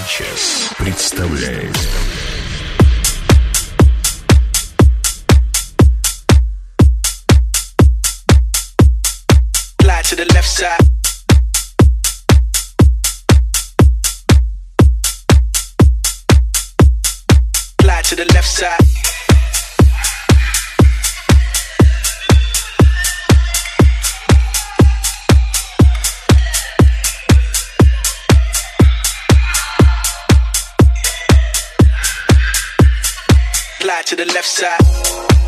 Санчес представляет. Fly to the left side. Fly to the left side. slide to the left side.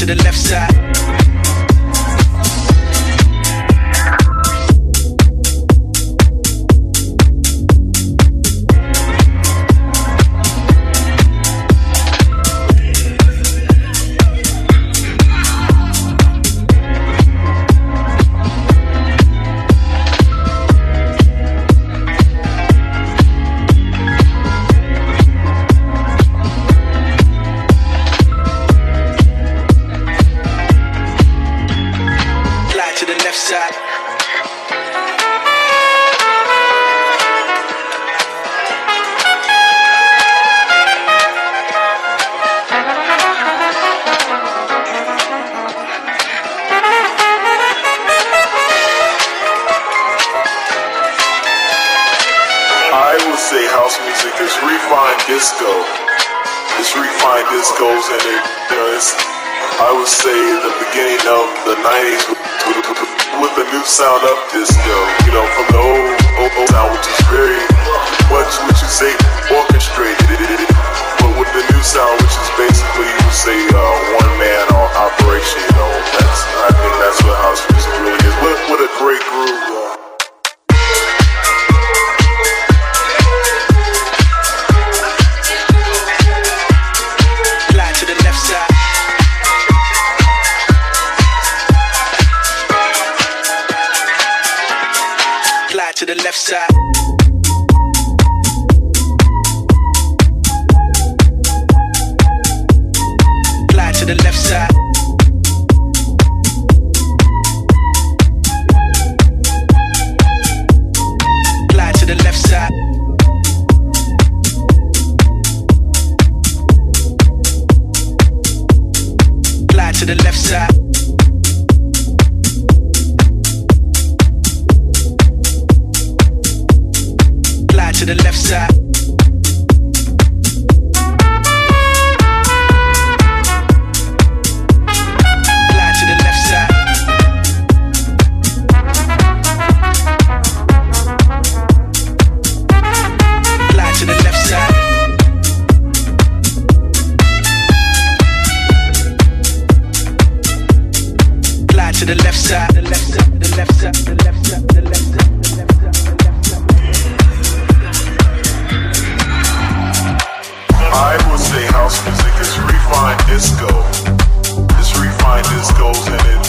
to the left side. to the left side, the left side, the left side, the left side, the left side. I would say house music is refined disco. It's refined discos and it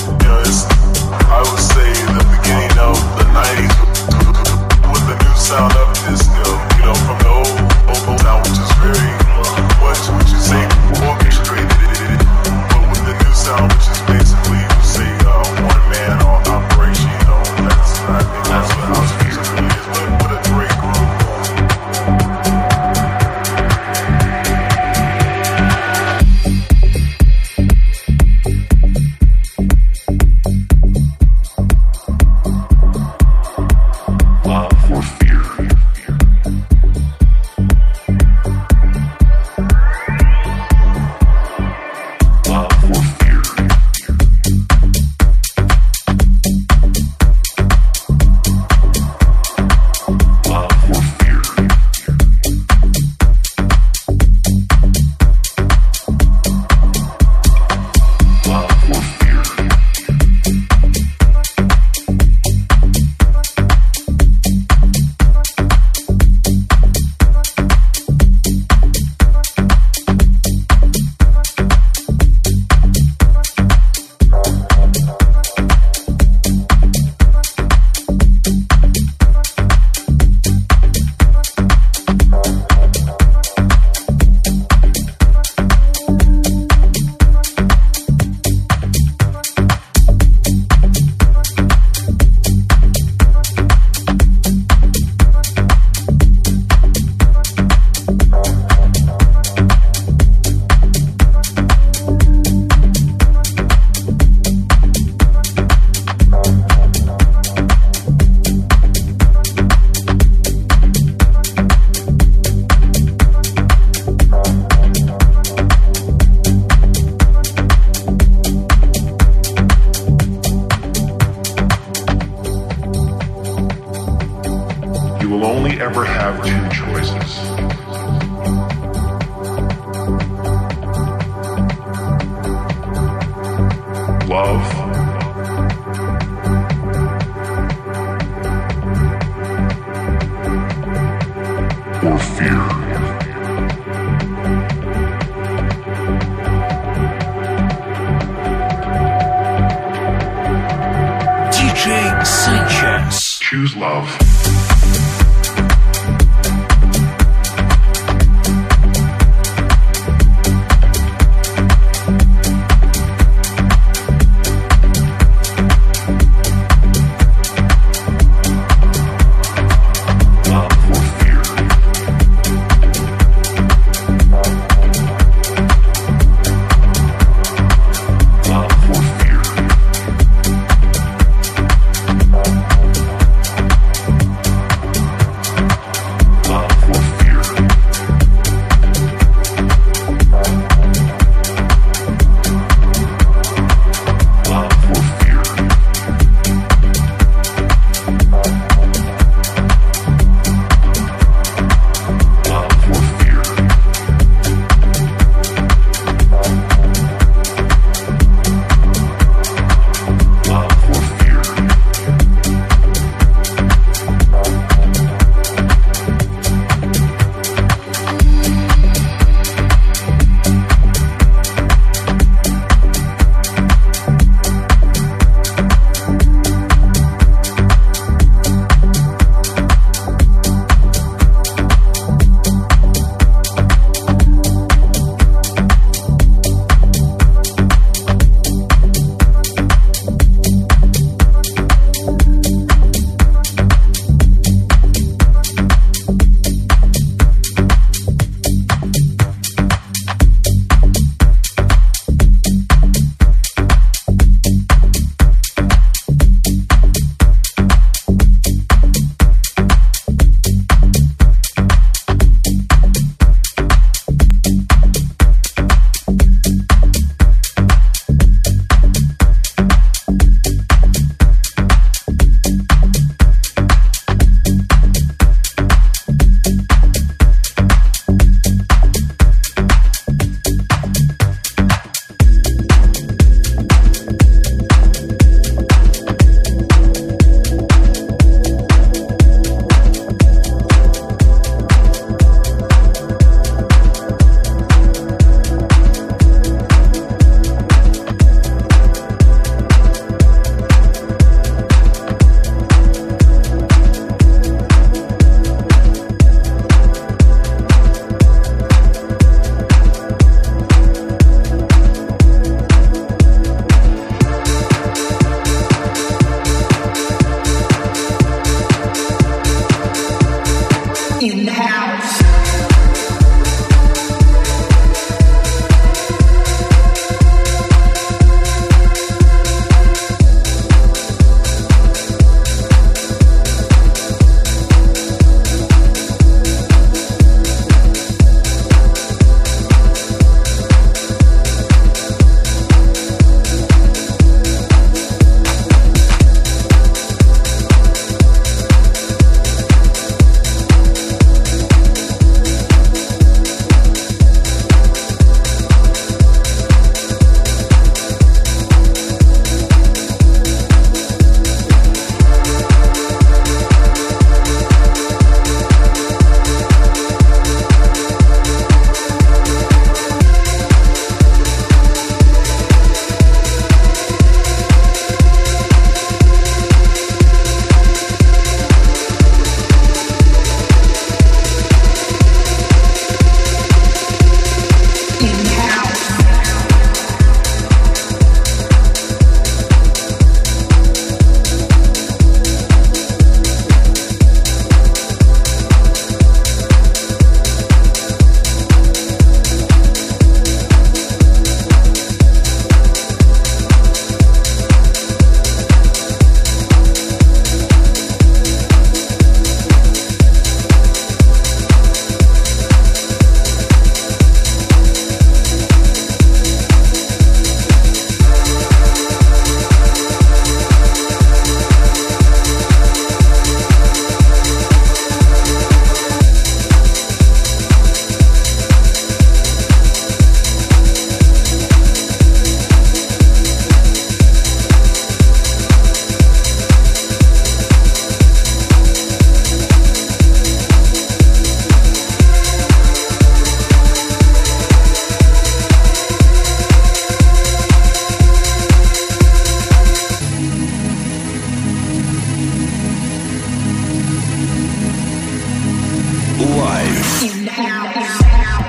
or fear. DJ Sanchez. Choose love. Love life.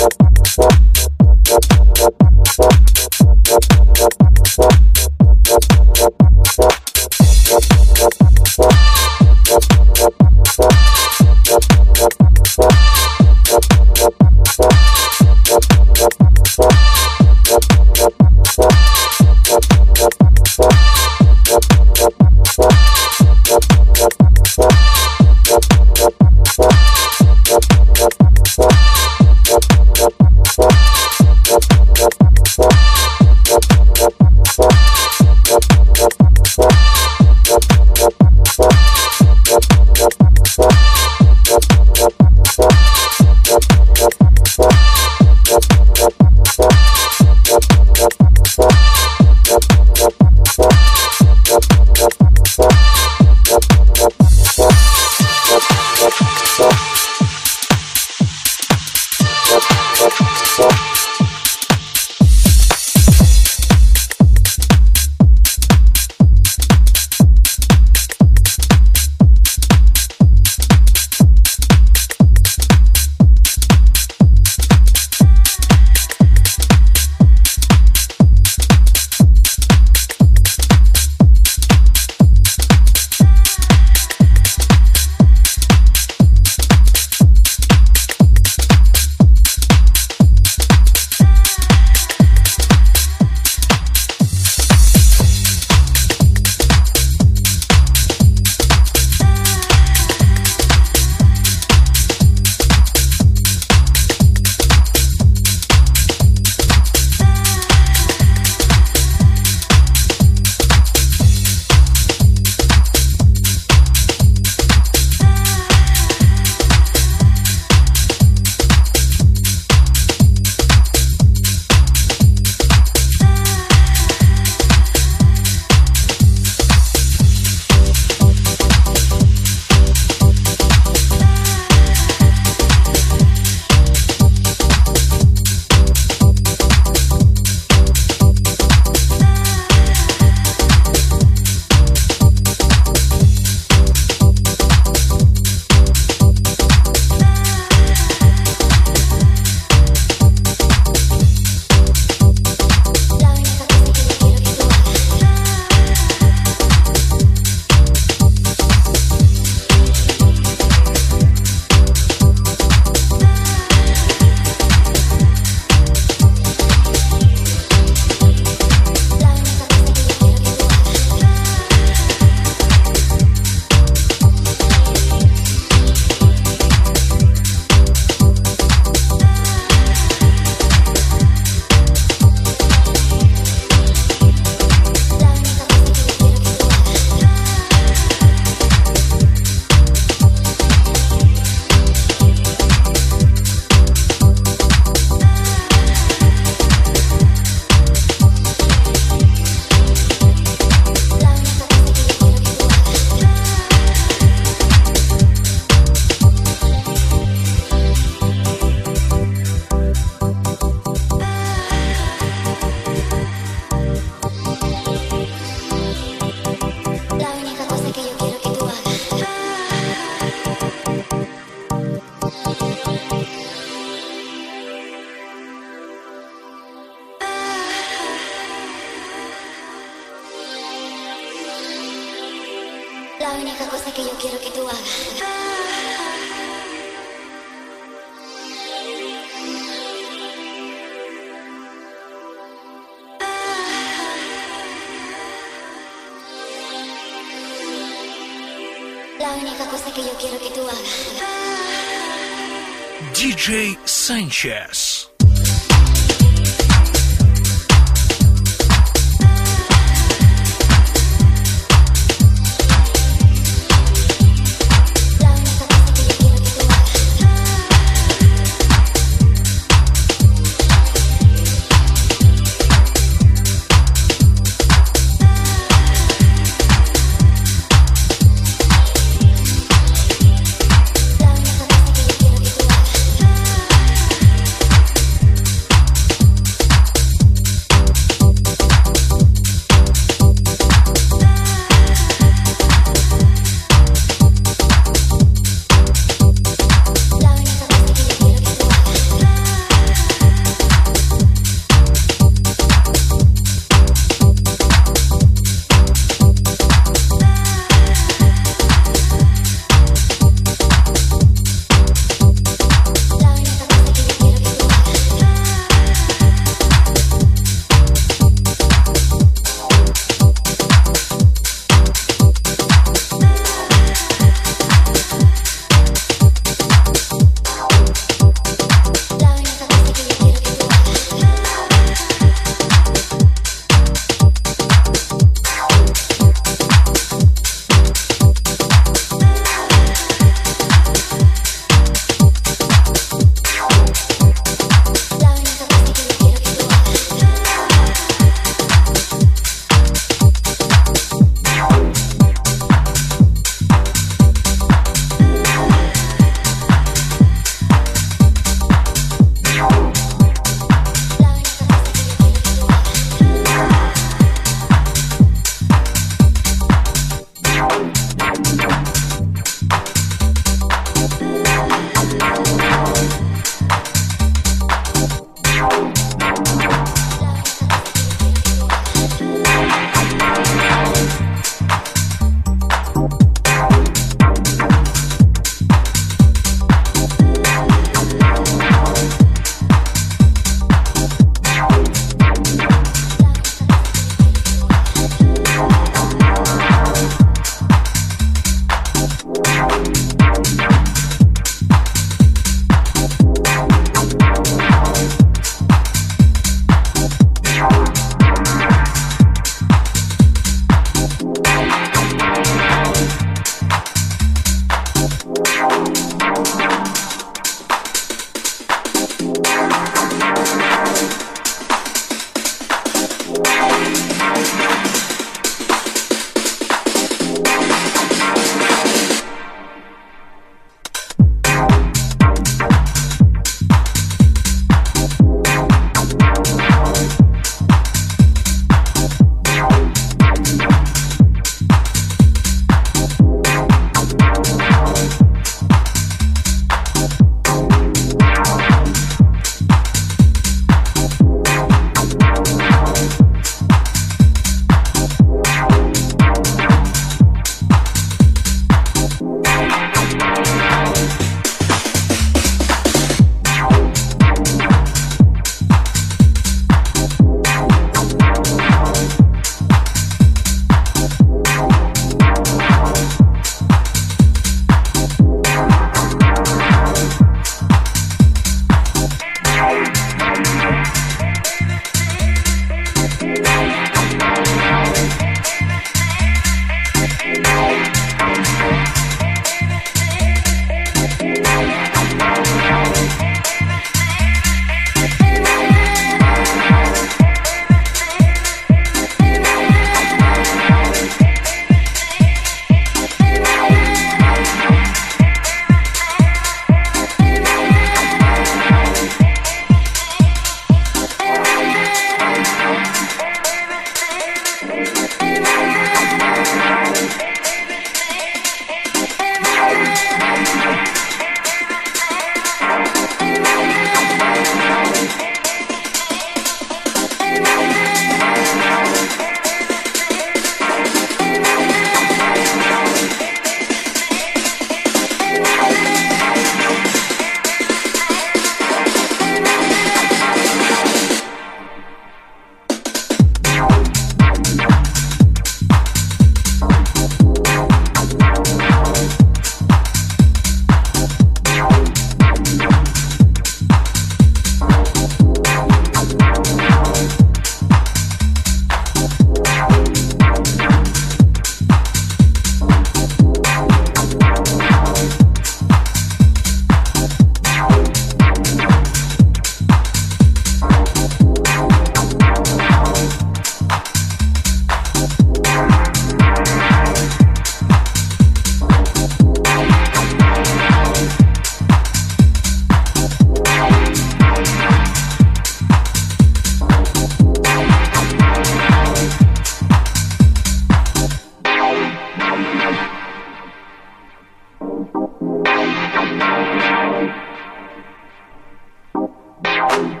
Bye.